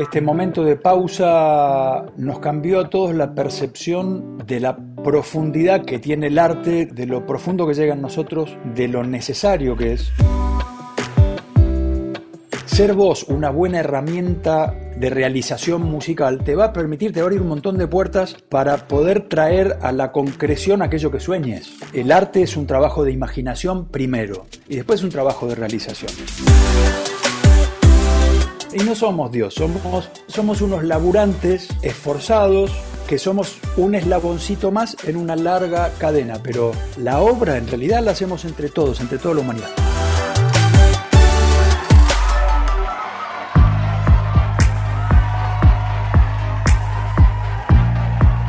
Este momento de pausa nos cambió a todos la percepción de la profundidad que tiene el arte, de lo profundo que llega en nosotros, de lo necesario que es. Ser vos una buena herramienta de realización musical te va a permitir, te va a abrir un montón de puertas para poder traer a la concreción aquello que sueñes. El arte es un trabajo de imaginación primero y después un trabajo de realización. Y no somos Dios, somos, somos unos laburantes esforzados que somos un eslaboncito más en una larga cadena, pero la obra en realidad la hacemos entre todos, entre toda la humanidad.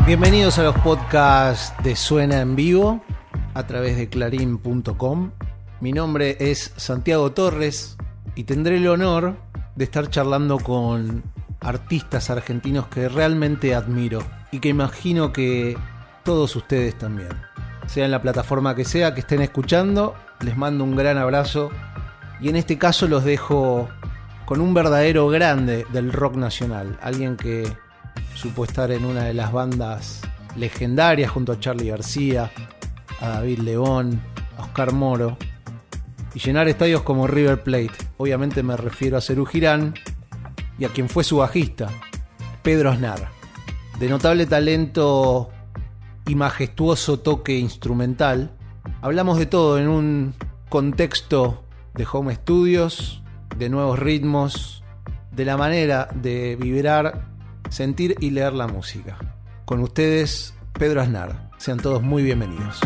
Bienvenidos a los podcasts de Suena en Vivo a través de clarín.com. Mi nombre es Santiago Torres y tendré el honor de estar charlando con artistas argentinos que realmente admiro y que imagino que todos ustedes también. Sea en la plataforma que sea que estén escuchando, les mando un gran abrazo y en este caso los dejo con un verdadero grande del rock nacional, alguien que supo estar en una de las bandas legendarias junto a Charlie García, a David León, a Oscar Moro, y llenar estadios como River Plate. Obviamente me refiero a Cerú Girán y a quien fue su bajista, Pedro Aznar. De notable talento y majestuoso toque instrumental, hablamos de todo en un contexto de home studios, de nuevos ritmos, de la manera de vibrar, sentir y leer la música. Con ustedes, Pedro Aznar. Sean todos muy bienvenidos.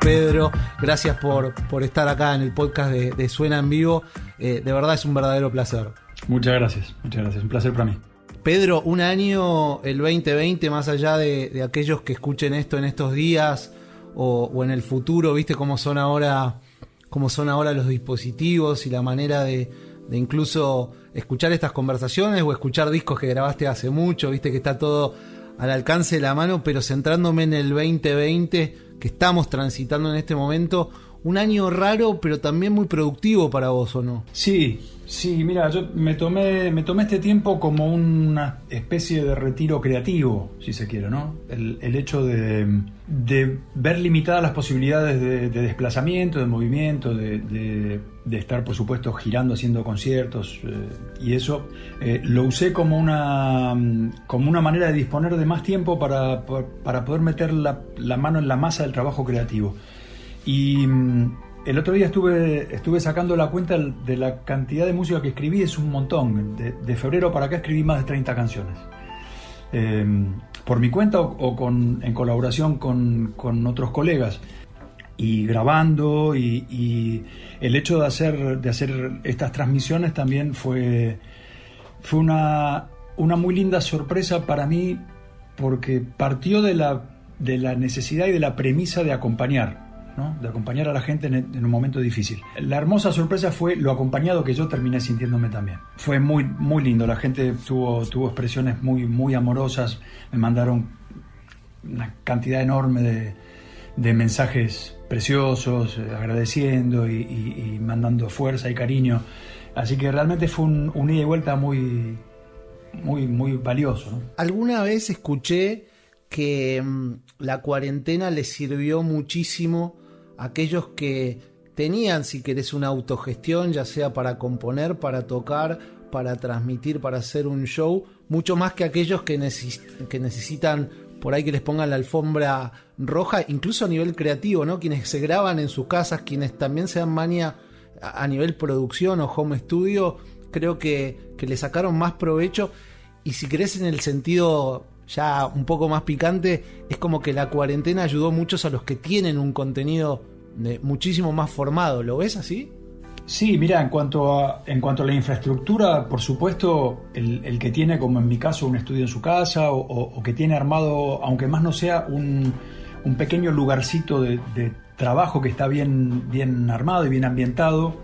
Pedro, gracias por, por estar acá en el podcast de, Suena en Vivo. Eh, de verdad es un verdadero placer. Muchas gracias, muchas gracias. Un placer para mí. Pedro, un año, el 2020, más allá de, aquellos que escuchen esto en estos días o, en el futuro, viste cómo son ahora, cómo son ahora los dispositivos y la manera de, de incluso escuchar estas conversaciones o escuchar discos que grabaste hace mucho, viste que está todo al alcance de la mano, pero centrándome en el 2020 que estamos transitando en este momento, un año raro, pero también muy productivo para vos, ¿o no? Sí, sí, mira, yo me tomé, me tomé este tiempo como una especie de retiro creativo, si se quiere, ¿no? El, hecho de, ver limitadas las posibilidades de, desplazamiento, de movimiento, de, estar, por supuesto, girando, haciendo conciertos, eh, y eso eh, lo usé como una, como una manera de disponer de más tiempo para, para poder meter la, mano en la masa del trabajo creativo. Y mm, el otro día estuve, estuve sacando la cuenta de la cantidad de música que escribí, es un montón. De, febrero para acá escribí más de 30 canciones. Em, por mi cuenta o, con, en colaboración con, con, otros colegas. Y grabando, y, el hecho de hacer, de hacer estas transmisiones también fue, fue una, una muy linda sorpresa para mí, porque partió de la, de la necesidad y de la premisa de acompañar de acompañar a la gente en, un momento difícil. La hermosa sorpresa fue lo acompañado que yo terminé sintiéndome también. Fue muy, muy lindo, la gente tuvo, tuvo expresiones muy, muy amorosas, me mandaron una cantidad enorme de, de mensajes preciosos, eh, agradeciendo y, mandando fuerza y cariño. Así que realmente fue un, ida y vuelta muy, muy, muy valioso. Alguna vez escuché que mm, la cuarentena le sirvió muchísimo aquellos que tenían, si querés, una autogestión, ya sea para componer, para tocar, para transmitir, para hacer un show, mucho más que aquellos que, que necesitan por ahí que les pongan la alfombra roja, incluso a nivel creativo, ¿no? Quienes se graban en sus casas, quienes también se dan mania a nivel producción o home studio, creo que, que le sacaron más provecho. Y si querés en el sentido ya un poco más picante, es como que la cuarentena ayudó muchos a los que tienen un contenido muchísimo más formado. ¿Lo ves así? Sí, mira, en cuanto a, en cuanto a la infraestructura, por supuesto, el, que tiene, como en mi caso, un estudio en su casa o, que tiene armado, aunque más no sea, un, pequeño lugarcito de, trabajo que está bien, bien armado y bien ambientado,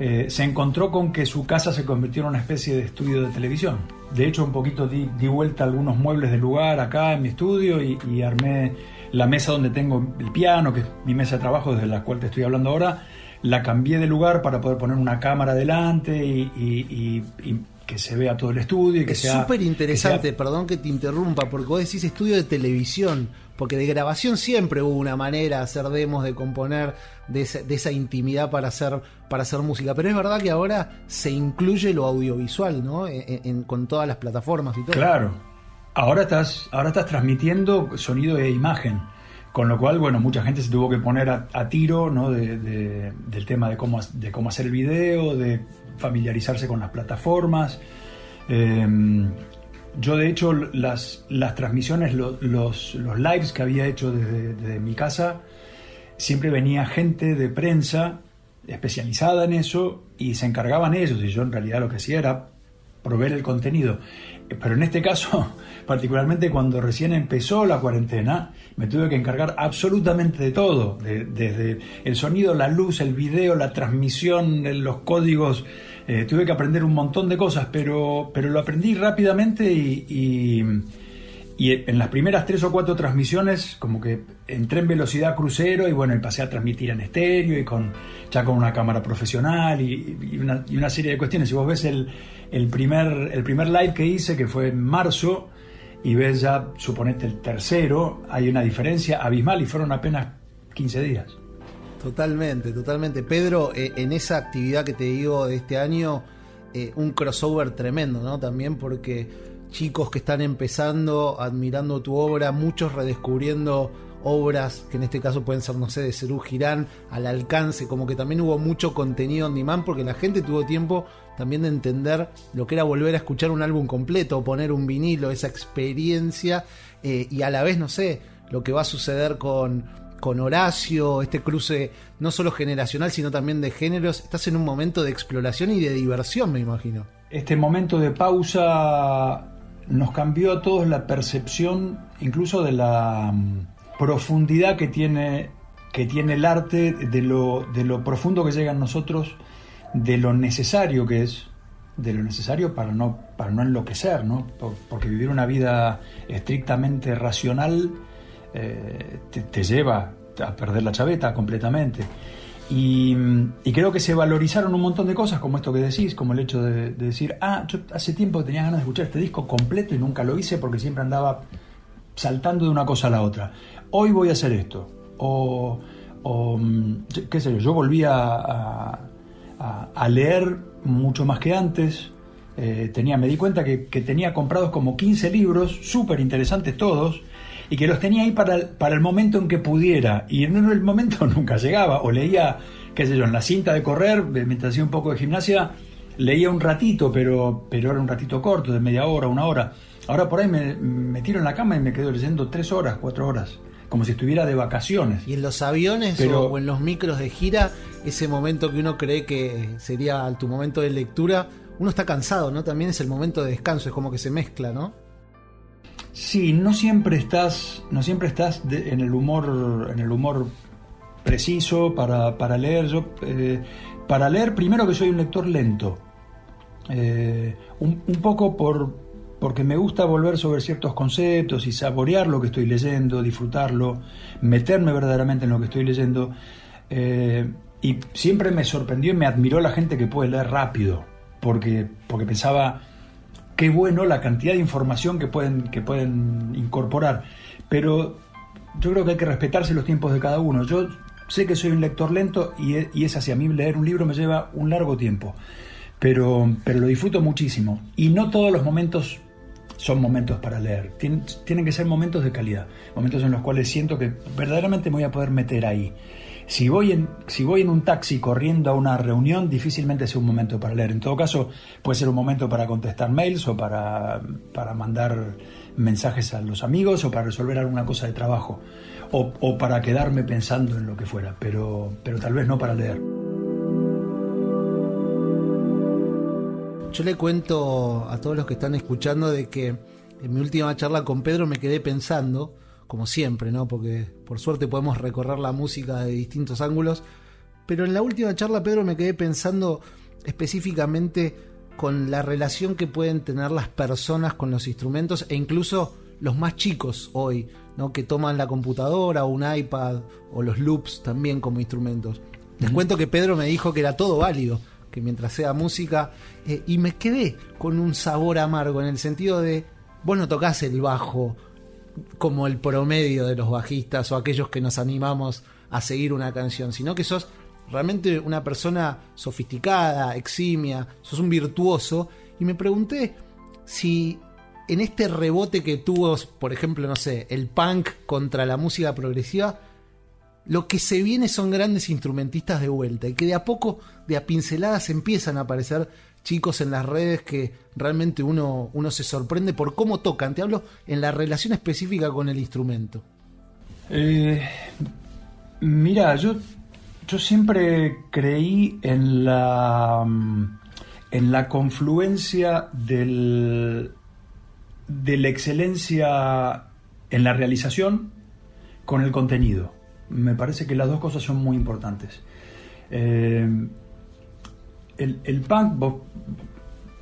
eh, se encontró con que su casa se convirtió en una especie de estudio de televisión. De hecho, un poquito di, vuelta algunos muebles del lugar acá en mi estudio y armé la mesa donde tengo el piano, que es mi mesa de trabajo desde la cual te estoy hablando ahora, la cambié de lugar para poder poner una cámara delante y, que se vea todo el estudio. Y que es súper interesante, perdón que te interrumpa, porque vos decís estudio de televisión, porque de grabación siempre hubo una manera de hacer demos, de componer, de esa, intimidad para hacer, para hacer música. Pero es verdad que ahora se incluye lo audiovisual, ¿no? con todas las plataformas y todo. Claro. Ahora estás, ahora estás transmitiendo sonido e imagen. Con lo cual, bueno, mucha gente se tuvo que poner a, tiro ¿no? del tema de cómo, de cómo hacer el video, de familiarizarse con las plataformas. Em, yo, de hecho, las, las transmisiones, los, los, lives que había hecho desde, mi casa, siempre venía gente de prensa especializada en eso y se encargaban ellos. Y yo, en realidad, lo que hacía era proveer el contenido. Pero en este caso, particularmente cuando recién empezó la cuarentena, me tuve que encargar absolutamente de todo, desde el sonido, la luz, el video, la transmisión, los códigos. Eh, tuve que aprender un montón de cosas, pero, pero lo aprendí rápidamente y, en las primeras tres o cuatro transmisiones como que entré en velocidad crucero y bueno, y pasé a transmitir en estéreo y con ya con una cámara profesional y, una, y una, serie de cuestiones. Si vos ves el, el, primer, el primer live que hice, que fue en marzo, y ves ya, suponete, el tercero, hay una diferencia abismal y fueron apenas 15 días. Totalmente, totalmente. Pedro, eh, en esa actividad que te digo de este año, eh, un crossover tremendo, ¿no? También porque chicos que están empezando, admirando tu obra, muchos redescubriendo obras que en este caso pueden ser, no sé, de Cerú Girán, al alcance, como que también hubo mucho contenido en demand porque la gente tuvo tiempo también de entender lo que era volver a escuchar un álbum completo, poner un vinilo, esa experiencia eh, y a la vez, no sé, lo que va a suceder con, con Horacio, este cruce no solo generacional, sino también de géneros. Estás en un momento de exploración y de diversión, me imagino. Este momento de pausa nos cambió a todos la percepción, incluso de la profundidad que tiene, que tiene el arte, de lo, de lo profundo que llega a nosotros, de lo necesario que es, de lo necesario para no, para no enloquecer, ¿no? porque vivir una vida estrictamente racional eh, te, lleva a perder la chaveta completamente. Y, creo que se valorizaron un montón de cosas, como esto que decís, como el hecho de, de, decir, ah, yo hace tiempo tenía ganas de escuchar este disco completo y nunca lo hice porque siempre andaba saltando de una cosa a la otra hoy voy a hacer esto. O, mm, qué sé yo, yo volví a, leer mucho más que antes. Eh, tenía, me di cuenta que, tenía comprados como 15 libros, súper interesantes todos, y que los tenía ahí para el, para el momento en que pudiera. Y en el momento nunca llegaba. O leía, qué sé yo, en la cinta de correr, mientras hacía un poco de gimnasia, leía un ratito, pero, pero era un ratito corto, de media hora, una hora. Ahora por ahí me, me tiro en la cama y me quedo leyendo tres horas, cuatro horas como si estuviera de vacaciones. Y en los aviones o, en los micros de gira, ese momento que uno cree que sería tu momento de lectura, uno está cansado, ¿no? También es el momento de descanso, es como que se mezcla, ¿no? Sí, no siempre estás, no siempre estás en el humor, en el humor preciso para, leer. Yo, eh, para leer, primero que soy un lector lento. Eh, un, poco por, porque me gusta volver sobre ciertos conceptos y saborear lo que estoy leyendo, disfrutarlo, meterme verdaderamente en lo que estoy leyendo. Eh, y siempre me sorprendió y me admiró la gente que puede leer rápido, porque, porque pensaba, qué bueno la cantidad de información que pueden, que pueden incorporar. Pero yo creo que hay que respetarse los tiempos de cada uno. Yo sé que soy un lector lento y, y es así, a mí leer un libro me lleva un largo tiempo. Pero, pero lo disfruto muchísimo. Y no todos los momentos son momentos para leer. tienen que ser momentos de calidad, momentos en los cuales siento que verdaderamente me voy a poder meter ahí. Si voy, en, si voy en un taxi corriendo a una reunión, difícilmente sea un momento para leer. En todo caso, puede ser un momento para contestar mails o para, para mandar mensajes a los amigos o para resolver alguna cosa de trabajo o, o para quedarme pensando en lo que fuera, pero, pero tal vez no para leer. Yo le cuento a todos los que están escuchando de que en mi última charla con Pedro me quedé pensando, como siempre, ¿no? Porque por suerte podemos recorrer la música de distintos ángulos. Pero en la última charla, Pedro, me quedé pensando específicamente con la relación que pueden tener las personas con los instrumentos e incluso los más chicos hoy, ¿no? que toman la computadora o un iPad o los loops también como instrumentos. Les cuento que Pedro me dijo que era todo válido, que mientras sea música, eh, y me quedé con un sabor amargo en el sentido de, vos no tocas el bajo como el promedio de los bajistas o aquellos que nos animamos a seguir una canción, sino que sos realmente una persona sofisticada, eximia, sos un virtuoso, y me pregunté si en este rebote que tuvo, por ejemplo, no sé, el punk contra la música progresiva, lo que se viene son grandes instrumentistas de vuelta y que de a poco, de a pinceladas, empiezan a aparecer chicos en las redes que realmente uno, uno se sorprende por cómo tocan. Te hablo en la relación específica con el instrumento. Eh, mira, yo, yo siempre creí en la, en la confluencia del, de la excelencia en la realización con el contenido. Me parece que las dos cosas son muy importantes. Eh, el, punk,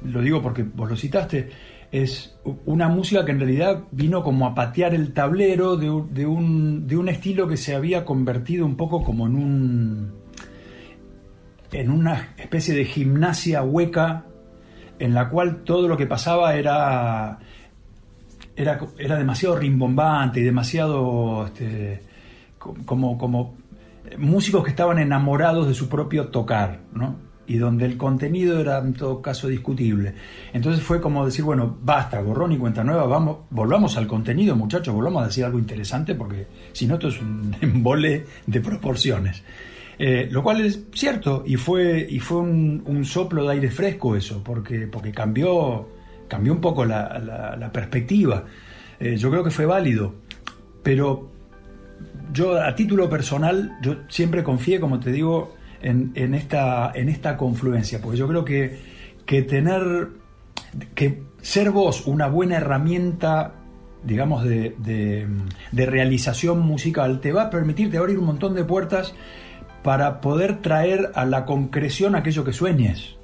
lo digo porque vos lo citaste, es una música que en realidad vino como a patear el tablero de, un, de un estilo que se había convertido un poco como en un en una especie de gimnasia hueca en la cual todo lo que pasaba era era, era demasiado rimbombante y demasiado este, como, como músicos que estaban enamorados de su propio tocar, ¿no? Y donde el contenido era en todo caso discutible. Entonces fue como decir, bueno, basta, borrón y cuenta nueva, vamos, volvamos al contenido, muchachos, volvamos a decir algo interesante, porque si no, esto es un embole de proporciones. Eh, lo cual es cierto, y fue, y fue un, soplo de aire fresco eso, porque, porque cambió, cambió un poco la, perspectiva. Eh, yo creo que fue válido, pero yo a título personal, yo siempre confié, como te digo, en, esta, en esta confluencia, porque yo creo que, que tener, que ser vos una buena herramienta digamos, de, de, realización musical, te va a permitir abrir un montón de puertas para poder traer a la concreción aquello que sueñes.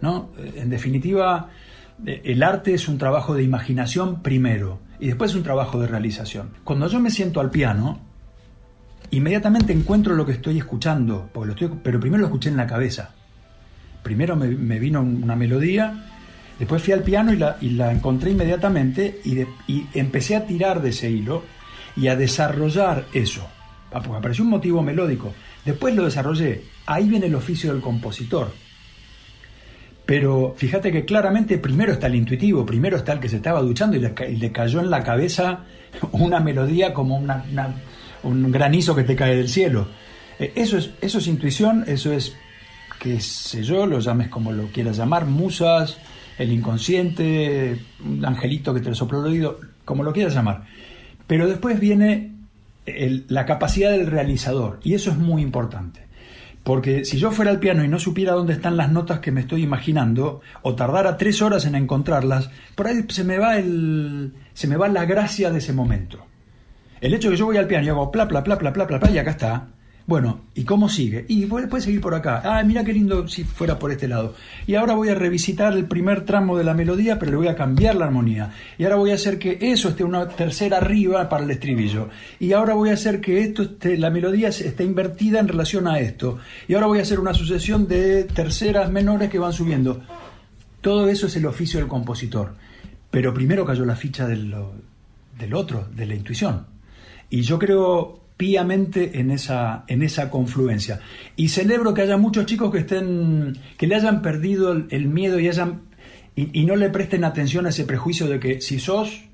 ¿no? En definitiva, el arte es un trabajo de imaginación primero y después es un trabajo de realización. Cuando yo me siento al piano, inmediatamente encuentro lo que estoy escuchando, porque lo estoy, pero primero lo escuché en la cabeza. Primero me, vino una melodía, después fui al piano y la, encontré inmediatamente y, y, empecé a tirar de ese hilo y a desarrollar eso. Ah, porque apareció un motivo melódico. Después lo desarrollé. Ahí viene el oficio del compositor. Pero fíjate que claramente primero está el intuitivo, primero está el que se estaba duchando y le, cayó en la cabeza una melodía como una un granizo que te cae del cielo. Eh, eso es, eso es intuición, eso es, qué sé yo, lo llames como lo quieras llamar, musas, el inconsciente, un angelito que te lo sopló el oído, como lo quieras llamar. Pero después viene la capacidad del realizador, y eso es muy importante. Porque si yo fuera al piano y no supiera dónde están las notas que me estoy imaginando, o tardara tres horas en encontrarlas, por ahí se me va el. se me va la gracia de ese momento. El hecho de que yo voy al piano y hago pla, pla, pla, pla, pla, pla, pla, y acá está. Bueno, ¿y cómo sigue? Y puede, seguir por acá. Ah, mira qué lindo si fuera por este lado. Y ahora voy a revisitar el primer tramo de la melodía, pero le voy a cambiar la armonía. Y ahora voy a hacer que eso esté una tercera arriba para el estribillo. Y ahora voy a hacer que esto esté, la melodía esté invertida en relación a esto. Y ahora voy a hacer una sucesión de terceras menores que van subiendo. Todo eso es el oficio del compositor. Pero primero cayó la ficha del, del otro, de la intuición. Y yo creo piamente en esa, en esa confluencia. Y celebro que haya muchos chicos que estén, que le hayan perdido el, miedo y hayan y, no le presten atención a ese prejuicio de que si sos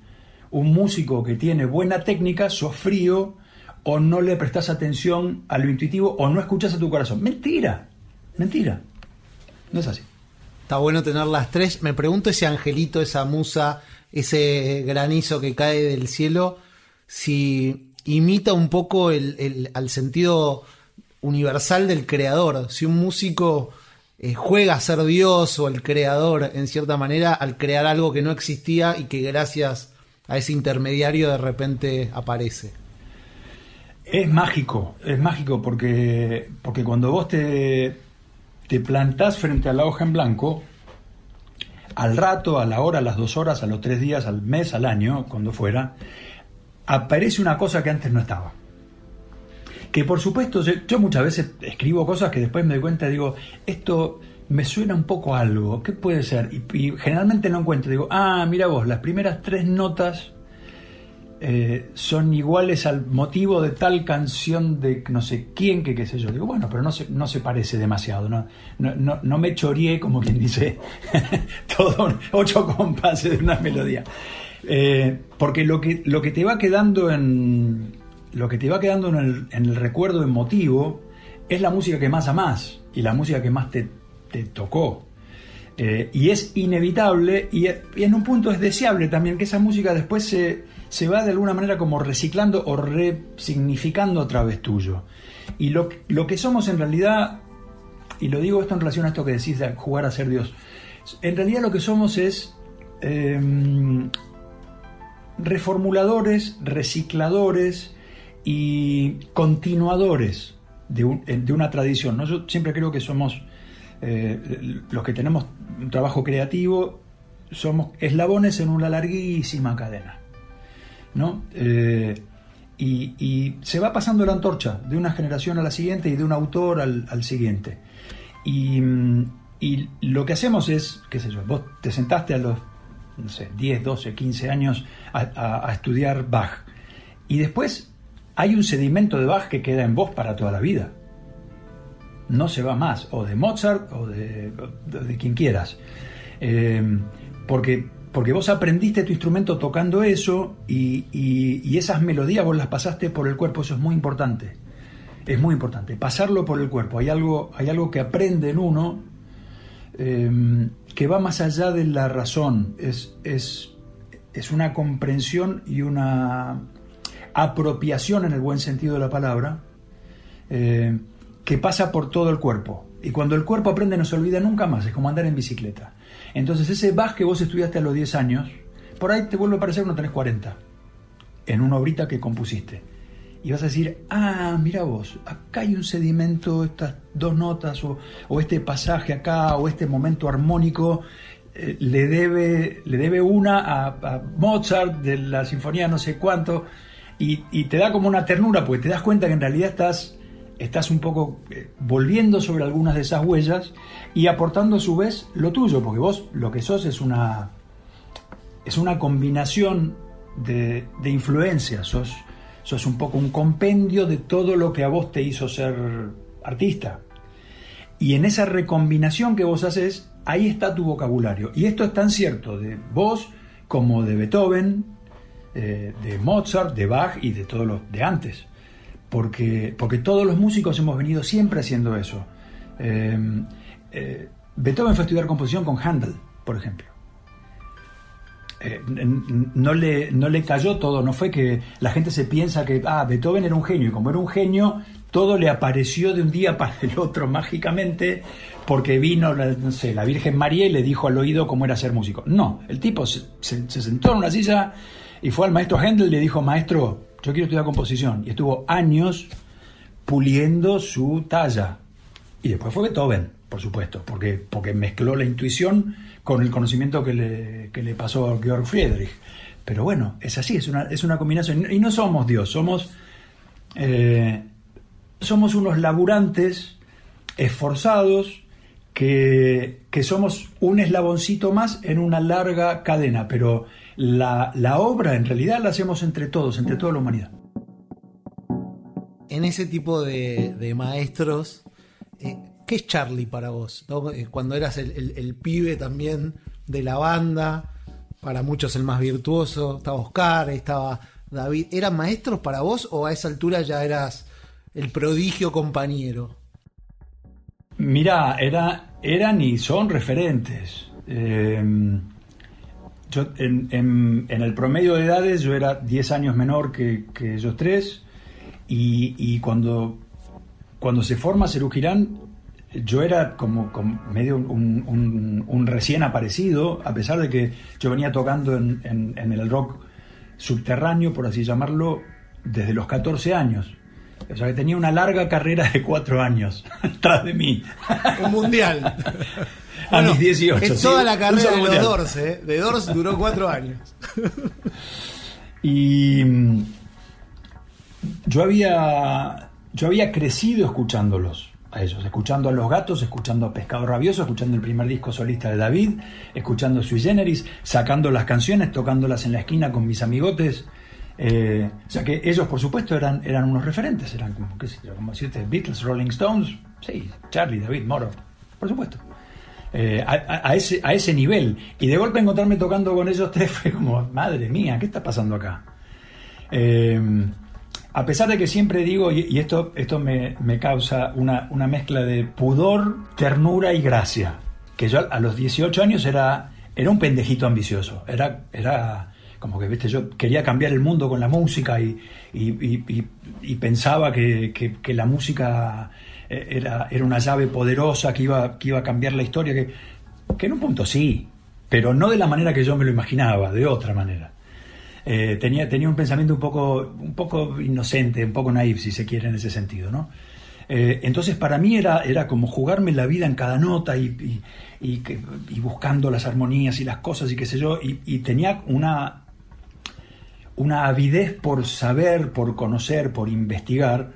un músico que tiene buena técnica, sos frío, o no le prestas atención a lo intuitivo, o no escuchas a tu corazón. Mentira, mentira. No es así. Está bueno tener las tres. Me pregunto ese angelito, esa musa, ese granizo que cae del cielo si imita un poco el, al sentido universal del creador. Si un músico eh, juega a ser Dios o el creador en cierta manera al crear algo que no existía y que gracias a ese intermediario de repente aparece. Es mágico, es mágico porque, porque cuando vos te, te plantás frente a la hoja en blanco, al rato, a la hora, a las dos horas, a los tres días, al mes, al año, cuando fuera, aparece una cosa que antes no estaba. que por supuesto, yo, muchas veces escribo cosas que después me doy cuenta y digo, esto me suena un poco a algo, ¿qué puede ser? Y, y generalmente no encuentro, digo, ah, mira vos, las primeras tres notas eh, son iguales al motivo de tal canción de no sé quién, que qué sé yo. Digo, bueno, pero no se, no se parece demasiado, ¿no? No, no, no me choreé, como quien dice, todo ocho compases de una melodía. Eh, porque lo que, lo que te va quedando en. Lo que te va quedando en el, recuerdo emotivo es la música que más amás y la música que más te, te tocó. Eh, y es inevitable y, y, en un punto es deseable también que esa música después se, se va de alguna manera como reciclando o resignificando a través tuyo. Y lo, lo que somos en realidad, y lo digo esto en relación a esto que decís de jugar a ser Dios, en realidad lo que somos es eh, reformuladores, recicladores y continuadores de, un, de una tradición. ¿no? Yo siempre creo que somos eh, los que tenemos un trabajo creativo, somos eslabones en una larguísima cadena. ¿no? Eh, y, se va pasando la antorcha de una generación a la siguiente y de un autor al, siguiente. Y, y, lo que hacemos es, qué sé yo, vos te sentaste a los, no sé, 10, 12, 15 años a, estudiar Bach. Y después hay un sedimento de Bach que queda en vos para toda la vida. No se va más, o de Mozart o de, de, quien quieras. Eh, porque porque vos aprendiste tu instrumento tocando eso y, y, esas melodías vos las pasaste por el cuerpo, eso es muy importante. Es muy importante, pasarlo por el cuerpo. Hay algo, hay algo que aprende en uno eh, que va más allá de la razón, es, es, es una comprensión y una apropiación en el buen sentido de la palabra eh, que pasa por todo el cuerpo. Y cuando el cuerpo aprende no se olvida nunca más, es como andar en bicicleta. Entonces ese Bach que vos estudiaste a los 10 años, por ahí te vuelve a parecer cuando tenés 40, en una obrita que compusiste. Y vas a decir, ah, mira vos, acá hay un sedimento, estas dos notas, o, o este pasaje acá, o este momento armónico, eh, le, debe, le debe una a, Mozart de la sinfonía no sé cuánto, y, y te da como una ternura, porque te das cuenta que en realidad estás estás un poco eh, volviendo sobre algunas de esas huellas y aportando a su vez lo tuyo, porque vos lo que sos es una, es una combinación de, de influencias, sos, sos un poco un compendio de todo lo que a vos te hizo ser artista. Y en esa recombinación que vos haces, ahí está tu vocabulario. Y esto es tan cierto de vos como de Beethoven, eh, de Mozart, de Bach y de todos los de antes porque, porque todos los músicos hemos venido siempre haciendo eso. Eh, eh, Beethoven fue a estudiar composición con Handel, por ejemplo. No, le, no le cayó todo, no fue que la gente se piensa que ah, Beethoven era un genio y como era un genio, todo le apareció de un día para el otro mágicamente porque vino la, no sé, la Virgen María y le dijo al oído cómo era ser músico. No, el tipo se, se, se sentó en una silla y fue al maestro Handel y le dijo, maestro, yo quiero estudiar composición. Y estuvo años puliendo su talla. Y después fue Beethoven, por supuesto, porque, porque mezcló la intuición con el conocimiento que le, que le pasó a Georg Friedrich. Pero bueno, es así, es una, es una combinación. Y no somos Dios, somos, eh, somos unos laburantes esforzados que, que, somos un eslaboncito más en una larga cadena, pero la, la, obra en realidad la hacemos entre todos, entre toda la humanidad. En ese tipo de, maestros, eh, ¿qué es Charlie para vos? Eh, cuando eras el, pibe también de la banda, para muchos el más virtuoso, estaba Oscar, estaba David, ¿eran maestros para vos o a esa altura ya eras el prodigio compañero? Mira, era, eran y son referentes. Eh, yo, en, el promedio de edades yo era 10 años menor que, ellos tres y, cuando, cuando se forma Cerú Girán yo era como, como medio un, un, un, recién aparecido, a pesar de que yo venía tocando en, en, el rock subterráneo, por así llamarlo, desde los 14 años. O sea que tenía una larga carrera de cuatro años tras de mí. Un mundial. a bueno, mis 18. Es toda la carrera de los Doors, ¿eh? De Doors duró cuatro años. y mm, yo había, yo había crecido escuchándolos a ellos, escuchando a Los Gatos, escuchando a Pescado Rabioso, escuchando el primer disco solista de David, escuchando Sui Generis, sacando las canciones, tocándolas en la esquina con mis amigotes. Eh, o sea que ellos, por supuesto, eran, eran unos referentes, eran como, qué sé yo, como decirte, Beatles, Rolling Stones, sí, Charlie, David, Moro, por supuesto. Eh, a, ese, a ese nivel. Y de golpe encontrarme tocando con ellos tres fue como, madre mía, ¿qué está pasando acá? Eh, a pesar de que siempre digo, y, esto, esto me, causa una, mezcla de pudor, ternura y gracia, que yo a los 18 años era, era un pendejito ambicioso, era, era como que, viste, yo quería cambiar el mundo con la música y, pensaba que, la música eh, era, era, una llave poderosa que iba, que iba a cambiar la historia, que, que en un punto sí, pero no de la manera que yo me lo imaginaba, de otra manera. Eh, tenía, tenía un pensamiento un poco, un poco inocente, un poco naif, si se quiere, en ese sentido, ¿no? Eh, entonces para mí era, era como jugarme la vida en cada nota y, y, buscando las armonías y las cosas y qué sé yo, y, tenía una, una avidez por saber, por conocer, por investigar,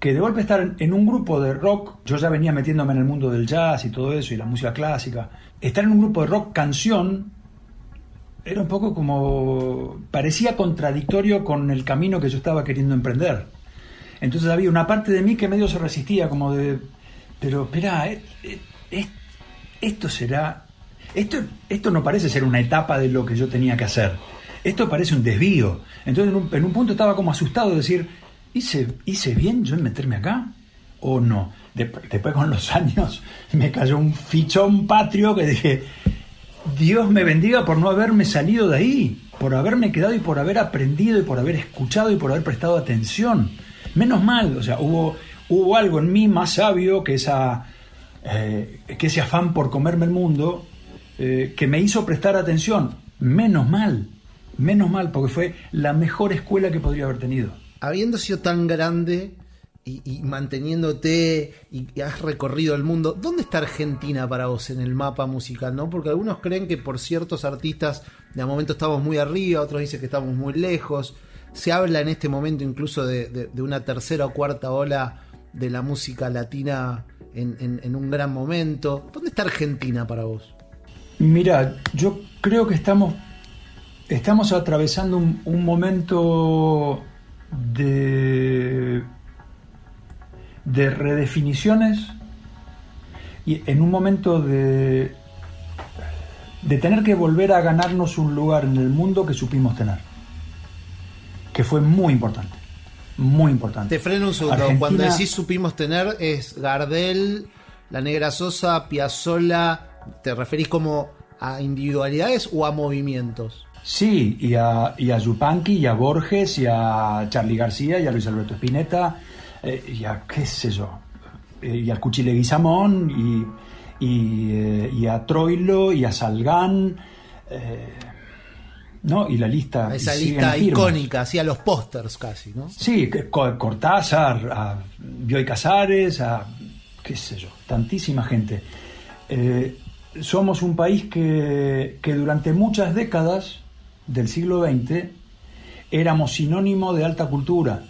que de golpe estar en un grupo de rock, yo ya venía metiéndome en el mundo del jazz y todo eso y la música clásica, estar en un grupo de rock canción era un poco como, parecía contradictorio con el camino que yo estaba queriendo emprender. Entonces había una parte de mí que medio se resistía, como de, pero espera, eh, eh, esto será, esto, esto no parece ser una etapa de lo que yo tenía que hacer, esto parece un desvío. Entonces en un, punto estaba como asustado de decir, ¿hice, ¿hice bien yo en meterme acá o no? después con los años me cayó un fichón patrio que dije, Dios me bendiga por no haberme salido de ahí, por haberme quedado y por haber aprendido y por haber escuchado y por haber prestado atención. Menos mal, o sea, hubo, hubo algo en mí más sabio que, esa, eh, que ese afán por comerme el mundo eh, que me hizo prestar atención. Menos mal, menos mal, porque fue la mejor escuela que podría haber tenido. Habiendo sido tan grande, y, manteniéndote y, has recorrido el mundo, ¿dónde está Argentina para vos en el mapa musical? ¿no? Porque algunos creen que por ciertos artistas de momento estamos muy arriba, otros dicen que estamos muy lejos. Se habla en este momento incluso de, una tercera o cuarta ola de la música latina en, un gran momento. ¿Dónde está Argentina para vos? Mira, yo creo que estamos, estamos atravesando un momento de de redefiniciones y en un momento de, de tener que volver a ganarnos un lugar en el mundo que supimos tener, que fue muy importante, muy importante. Te freno un segundo, cuando decís supimos tener es Gardel, La Negra Sosa, Piazzolla, ¿te referís como a individualidades o a movimientos? Sí, y a, y a Yupanqui, y a Borges, y a Charlie García, y a Luis Alberto Spinetta, eh, y a qué sé yo, eh, y al Cuchile Guisamón, y, eh, y, a Troilo, y a Salgán, ¿no? Y la lista. Esa lista icónica, así a los pósters casi, ¿no? Sí, Cortázar, a Bioy Casares, a qué sé yo, tantísima gente. somos un país que, que durante muchas décadas del siglo XX éramos sinónimo de alta cultura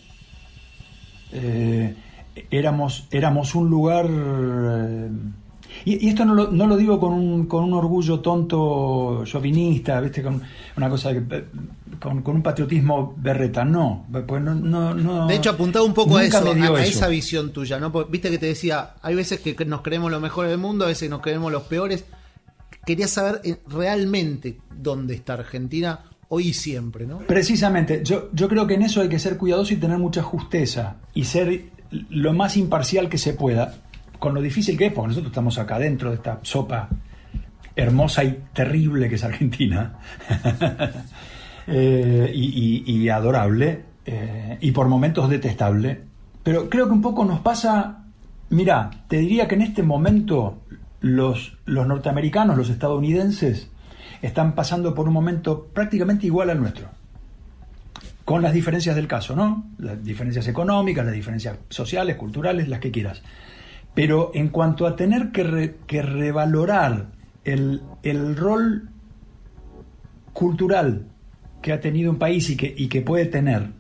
eh, éramos, éramos un lugar... Eh, y, esto no lo, no lo digo con un, con un, orgullo tonto, chauvinista, ¿viste? Con una cosa con, un patriotismo berreta, no, pues no, De hecho, apuntaba un poco a eso, a, esa visión tuya, ¿no? Viste que te decía, hay veces que nos creemos lo mejor del mundo, a veces nos creemos los peores. Quería saber eh, realmente dónde está Argentina hoy y siempre, ¿no? Precisamente, yo, yo creo que en eso hay que ser cuidadoso y tener mucha justeza y ser lo más imparcial que se pueda, con lo difícil que es, porque nosotros estamos acá dentro de esta sopa hermosa y terrible que es Argentina, eh, y, adorable, eh, y por momentos detestable, pero creo que un poco nos pasa, mira, te diría que en este momento los, los norteamericanos, los estadounidenses, están pasando por un momento prácticamente igual al nuestro. Con las diferencias del caso, ¿no? Las diferencias económicas, las diferencias sociales, culturales, las que quieras. Pero en cuanto a tener que, revalorar el, rol cultural que ha tenido un país y que, y que puede tener,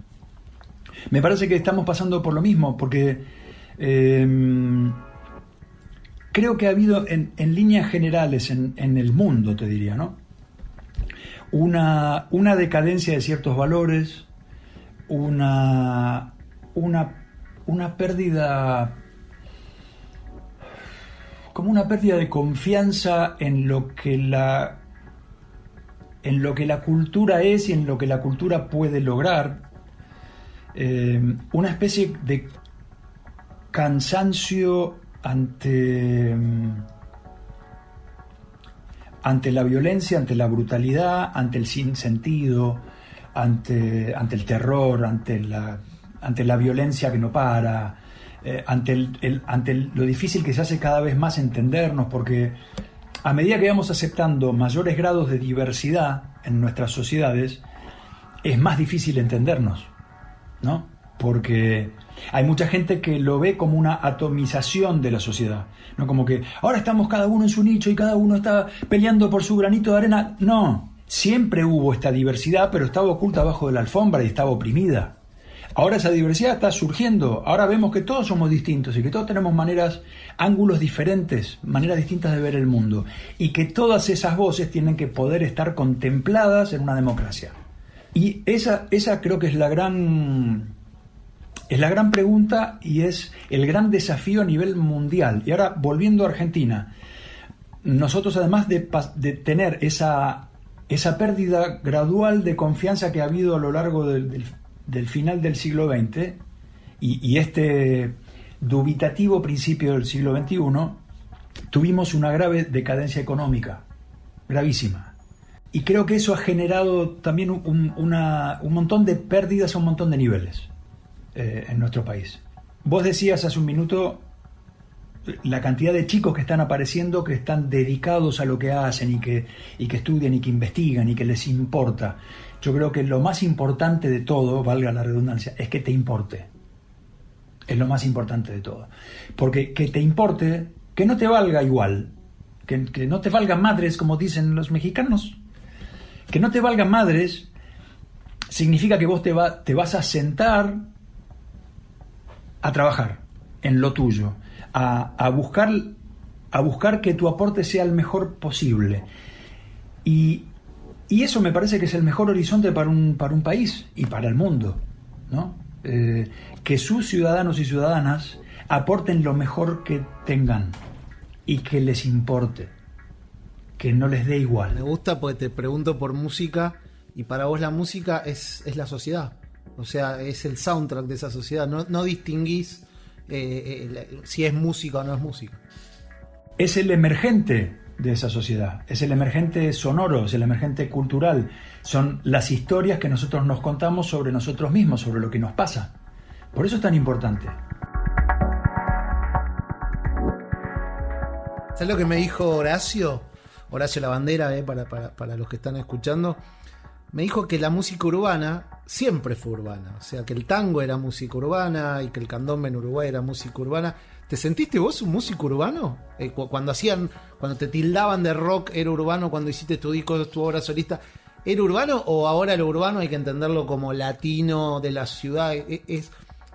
Me parece que estamos pasando por lo mismo, porque em, creo que ha habido en, líneas generales en, el mundo, te diría, ¿no? Una, una decadencia de ciertos valores, una, una, una pérdida como una pérdida de confianza en lo que la en lo que la cultura es y en lo que la cultura puede lograr. Eh, una especie de cansancio ante, ante la violencia, ante la brutalidad, ante el sinsentido, ante, ante el terror, ante la, ante la violencia que no para, eh, ante, el, ante lo difícil que se hace cada vez más entendernos, porque a medida que vamos aceptando mayores grados de diversidad en nuestras sociedades, es más difícil entendernos. ¿no? Porque hay mucha gente que lo ve como una atomización de la sociedad, ¿no? Como que ahora estamos cada uno en su nicho y cada uno está peleando por su granito de arena. No, siempre hubo esta diversidad, pero estaba oculta bajo de la alfombra y estaba oprimida. Ahora esa diversidad está surgiendo, ahora vemos que todos somos distintos y que todos tenemos maneras, ángulos diferentes, maneras distintas de ver el mundo y que todas esas voces tienen que poder estar contempladas en una democracia. Y esa, esa creo que es la gran es la gran pregunta y es el gran desafío a nivel mundial. Y ahora, volviendo a Argentina, nosotros además de, tener esa, esa pérdida gradual de confianza que ha habido a lo largo del, final del siglo XX y, y, este dubitativo principio del siglo XXI, tuvimos una grave decadencia económica, gravísima. Y creo que eso ha generado también un, montón de pérdidas a un montón de niveles eh, en nuestro país. Vos decías hace un minuto la cantidad de chicos que están apareciendo, que están dedicados a lo que hacen y que, y que estudian y que investigan y que les importa. Yo creo que lo más importante de todo, valga la redundancia, es que te importe. Es lo más importante de todo. Porque que te importe, que no te valga igual, que, que no te valgan madres, como dicen los mexicanos, que no te valgan madres significa que vos te, te vas a sentar a trabajar en lo tuyo, a, buscar, a buscar que tu aporte sea el mejor posible. Y, eso me parece que es el mejor horizonte para un, para un país y para el mundo. ¿no? Eh, que sus ciudadanos y ciudadanas aporten lo mejor que tengan y que les importe que no les dé igual. Me gusta porque te pregunto por música y para vos la música es, es la sociedad. O sea, es el soundtrack de esa sociedad. No, no distinguís eh, eh, si es música o no es música. Es el emergente de esa sociedad. Es el emergente sonoro, es el emergente cultural. Son las historias que nosotros nos contamos sobre nosotros mismos, sobre lo que nos pasa. Por eso es tan importante. ¿Sabes lo que me dijo Horacio? Horacio Lavandera, eh, para, para, los que están escuchando, me dijo que la música urbana siempre fue urbana. O sea, que el tango era música urbana y que el candombe en Uruguay era música urbana. ¿Te sentiste vos un músico urbano? Eh, cuando hacían, cuando te tildaban de rock, ¿era urbano? Cuando hiciste tu disco, tu obra solista, ¿era urbano? ¿O ahora lo urbano hay que entenderlo como latino de la ciudad? E, es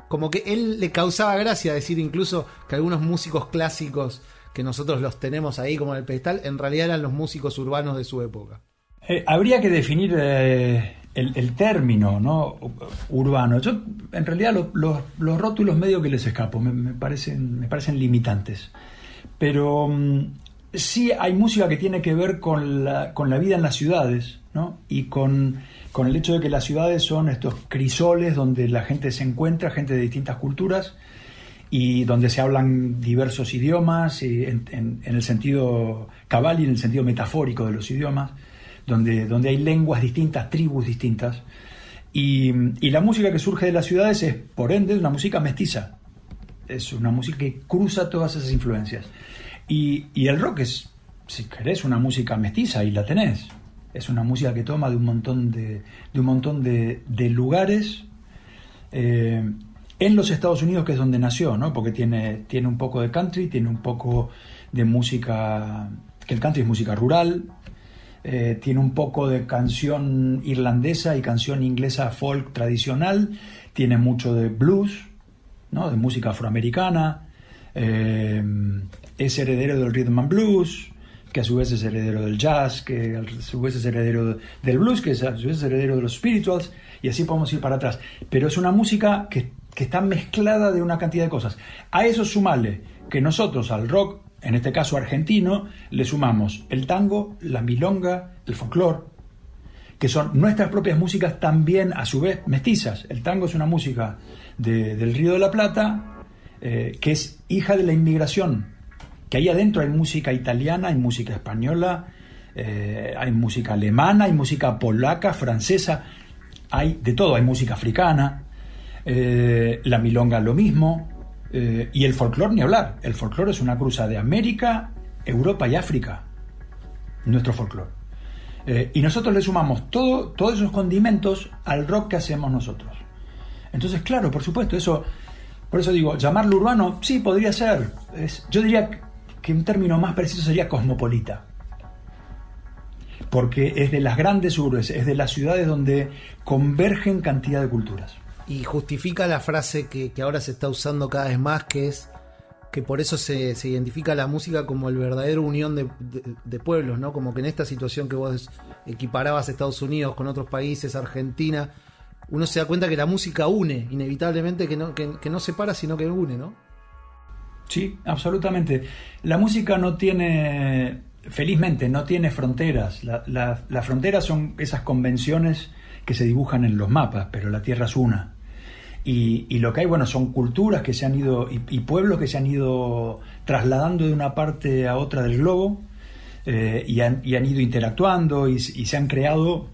como que él le causaba gracia decir incluso que algunos músicos clásicos que nosotros los tenemos ahí como en el pedestal, en realidad eran los músicos urbanos de su época. Eh, habría que definir eh, el, término ¿no? urbano. Yo, en realidad, los rótulos medio que les escapo, me, parecen, me parecen limitantes. Pero mm, sí hay música que tiene que ver con la, con la vida en las ciudades, ¿no? Y con, con el hecho de que las ciudades son estos crisoles donde la gente se encuentra, gente de distintas culturas, y donde se hablan diversos idiomas, y en, el sentido cabal y en el sentido metafórico de los idiomas, donde, donde hay lenguas distintas, tribus distintas. Y, la música que surge de las ciudades es, por ende, una música mestiza. Es una música que cruza todas esas influencias. Y, el rock es, si querés, una música mestiza y la tenés. Es una música que toma de un montón de, de un montón de, de lugares eh, en los Estados Unidos, que es donde nació, ¿no? Porque tiene, tiene un poco de country, tiene un poco de música, que el country es música rural, eh, tiene un poco de canción irlandesa y canción inglesa folk tradicional, tiene mucho de blues, ¿no? de música afroamericana, eh, es heredero del rhythm and blues, que a su vez es heredero del jazz, que a su vez es heredero del blues, que a su vez es heredero de los spirituals, y así podemos ir para atrás. Pero es una música que, que está mezclada de una cantidad de cosas. A eso sumale que nosotros al rock, en este caso argentino, le sumamos el tango, la milonga, el folclore, que son nuestras propias músicas también a su vez mestizas. El tango es una música del Río de la Plata, eh, que es hija de la inmigración, que ahí adentro hay música italiana, hay música española, eh, hay música alemana, hay música polaca, francesa, hay de todo, hay música africana, eh, la milonga lo mismo, y el folclore ni hablar. El folclore es una cruza de América, Europa y África, nuestro folclore. y nosotros le sumamos todo, todos esos condimentos al rock que hacemos nosotros. Entonces, claro, por supuesto, eso, por eso digo, llamarlo urbano, sí, podría ser. yo diría que un término más preciso sería cosmopolita. Porque es de las grandes urbes, es de las ciudades donde convergen cantidad de culturas. Y justifica la frase que, ahora se está usando cada vez más, que es que por eso se, identifica la música como el verdadero unión de, de, pueblos, ¿no? Como que en esta situación que vos equiparabas Estados Unidos con otros países, Argentina, uno se da cuenta que la música une, inevitablemente, que no, que, no separa, sino que une, ¿no? Sí, absolutamente. La música no tiene, felizmente, no tiene fronteras. Las fronteras son esas convenciones que se dibujan en los mapas, pero la Tierra es una. Y, lo que hay, bueno, son culturas que se han ido, y, pueblos que se han ido trasladando de una parte a otra del globo, eh, y, han, ido interactuando y, se han creado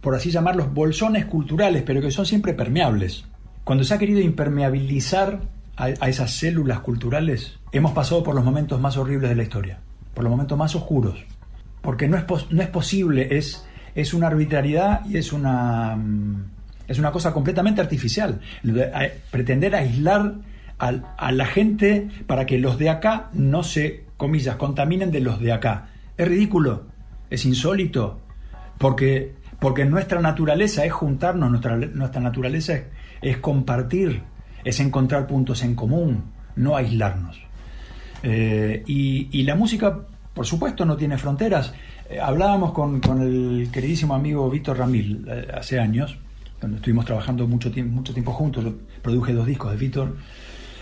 por así llamarlos, bolsones culturales, pero que son siempre permeables. Cuando se ha querido impermeabilizar a, esas células culturales, hemos pasado por los momentos más horribles de la historia, por los momentos más oscuros, porque no es, no es posible, es, es una arbitrariedad y es una, mm, es una cosa completamente artificial. Pretender aislar a, la gente para que los de acá no se, comillas, contaminen de los de acá. Es ridículo, es insólito, porque porque nuestra naturaleza es juntarnos, nuestra, nuestra naturaleza es, compartir, es encontrar puntos en común, no aislarnos. Eh, y, la música, por supuesto, no tiene fronteras. Eh, hablábamos con, el queridísimo amigo Víctor Ramil eh, hace años, cuando estuvimos trabajando mucho, tiempo, mucho tiempo juntos, produje dos discos de Víctor,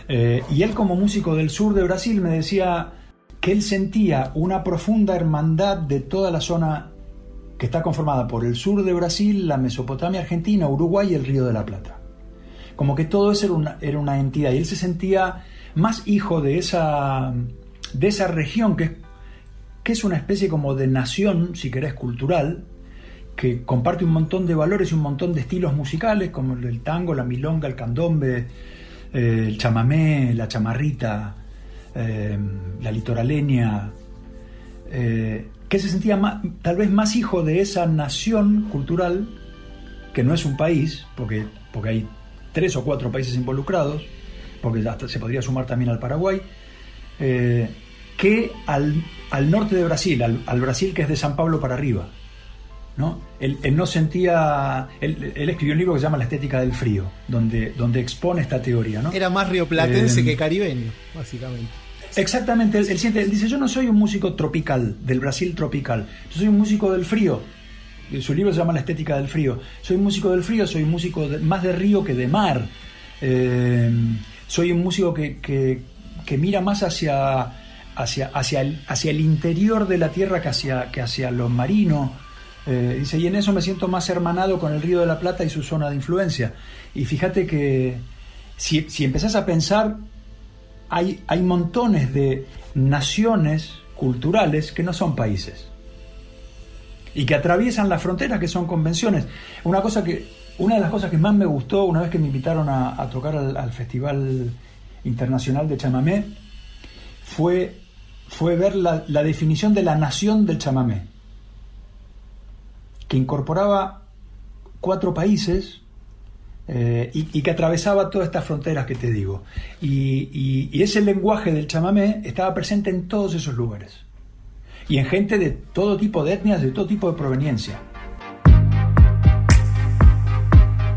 y él como músico del sur de Brasil me decía que él sentía una profunda hermandad de toda la zona que está conformada por el sur de Brasil, la Mesopotamia argentina, Uruguay y el Río de la Plata. Como que todo eso era una, era una entidad y él se sentía más hijo de esa, de esa región que, que es una especie como de nación, si querés, cultural, que comparte un montón de valores y un montón de estilos musicales, como el tango, la milonga, el candombe, eh, el chamamé, la chamarrita, eh, la litoraleña, eh, que se sentía tal vez más hijo de esa nación cultural, que no es un país, porque, porque hay tres o cuatro países involucrados, porque hasta se podría sumar también al Paraguay, eh, que al, norte de Brasil, al, Brasil que es de San Pablo para arriba. ¿No? Él, no sentía. Él, escribió un libro que se llama La estética del frío, donde, donde expone esta teoría. ¿no? Era más rioplatense eh, que caribeño, básicamente. Exactamente, él, siente, él dice, yo no soy un músico tropical, del Brasil tropical, yo soy un músico del frío. Su libro se llama La estética del frío. Soy un músico del frío, soy un músico más de río que de mar. Eh, soy un músico que, mira más hacia, hacia, hacia, el, hacia el interior de la tierra que hacia, que hacia lo marino. Eh, dice, y en eso me siento más hermanado con el Río de la Plata y su zona de influencia. Y fíjate que si, si empezás a pensar hay, hay montones de naciones culturales que no son países y que atraviesan las fronteras que son convenciones. Una cosa que una de las cosas que más me gustó una vez que me invitaron a, tocar al, Festival Internacional de Chamamé fue, fue ver la, la, definición de la nación del chamamé, que incorporaba cuatro países eh, y, que atravesaba todas estas fronteras que te digo. Y, ese lenguaje del chamamé estaba presente en todos esos lugares. y en gente de todo tipo de etnias, de todo tipo de proveniencia.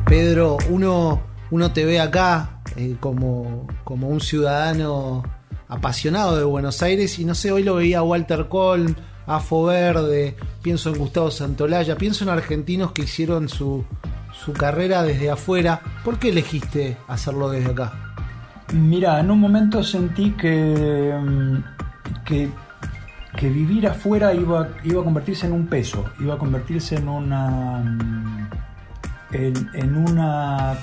Pedro, uno, uno te ve acá eh, como, como un ciudadano apasionado de Buenos Aires y no sé, hoy lo veía Walter Colm, a Verde, pienso en Gustavo Santolaya, pienso en argentinos que hicieron su, su carrera desde afuera. ¿Por qué elegiste hacerlo desde acá? Mira, en un momento sentí que, mm, que, que vivir afuera iba, iba a convertirse en un peso, iba a convertirse en una mm, en, una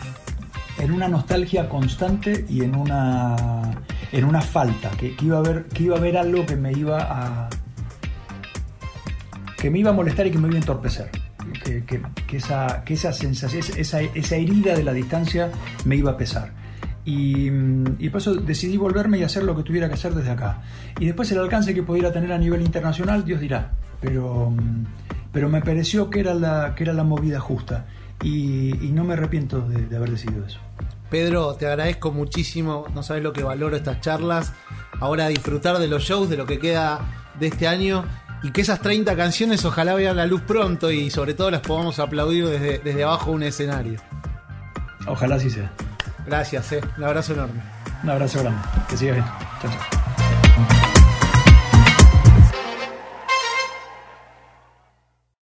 en una nostalgia constante y en una en una falta que iba a haber que iba a haber algo que me iba a que me iba a molestar y que me iba a entorpecer que, que, esa, que esa sensación esa, esa herida de la distancia me iba a pesar y, y, por eso decidí volverme y hacer lo que tuviera que hacer desde acá. Y después el alcance que pudiera tener a nivel internacional, Dios dirá. Pero, pero me pareció que era la, que era la movida justa y, no me arrepiento de, haber decidido eso. Pedro, te agradezco muchísimo, no sabes lo que valoro estas charlas. Ahora disfrutar de los shows, de lo que queda de este año y que esas 30 canciones ojalá vean la luz pronto y sobre todo las podamos aplaudir desde, desde abajo un escenario. Ojalá así sea. Gracias, eh. un abrazo enorme. Un abrazo grande. Que sigas bien. Chao, chao.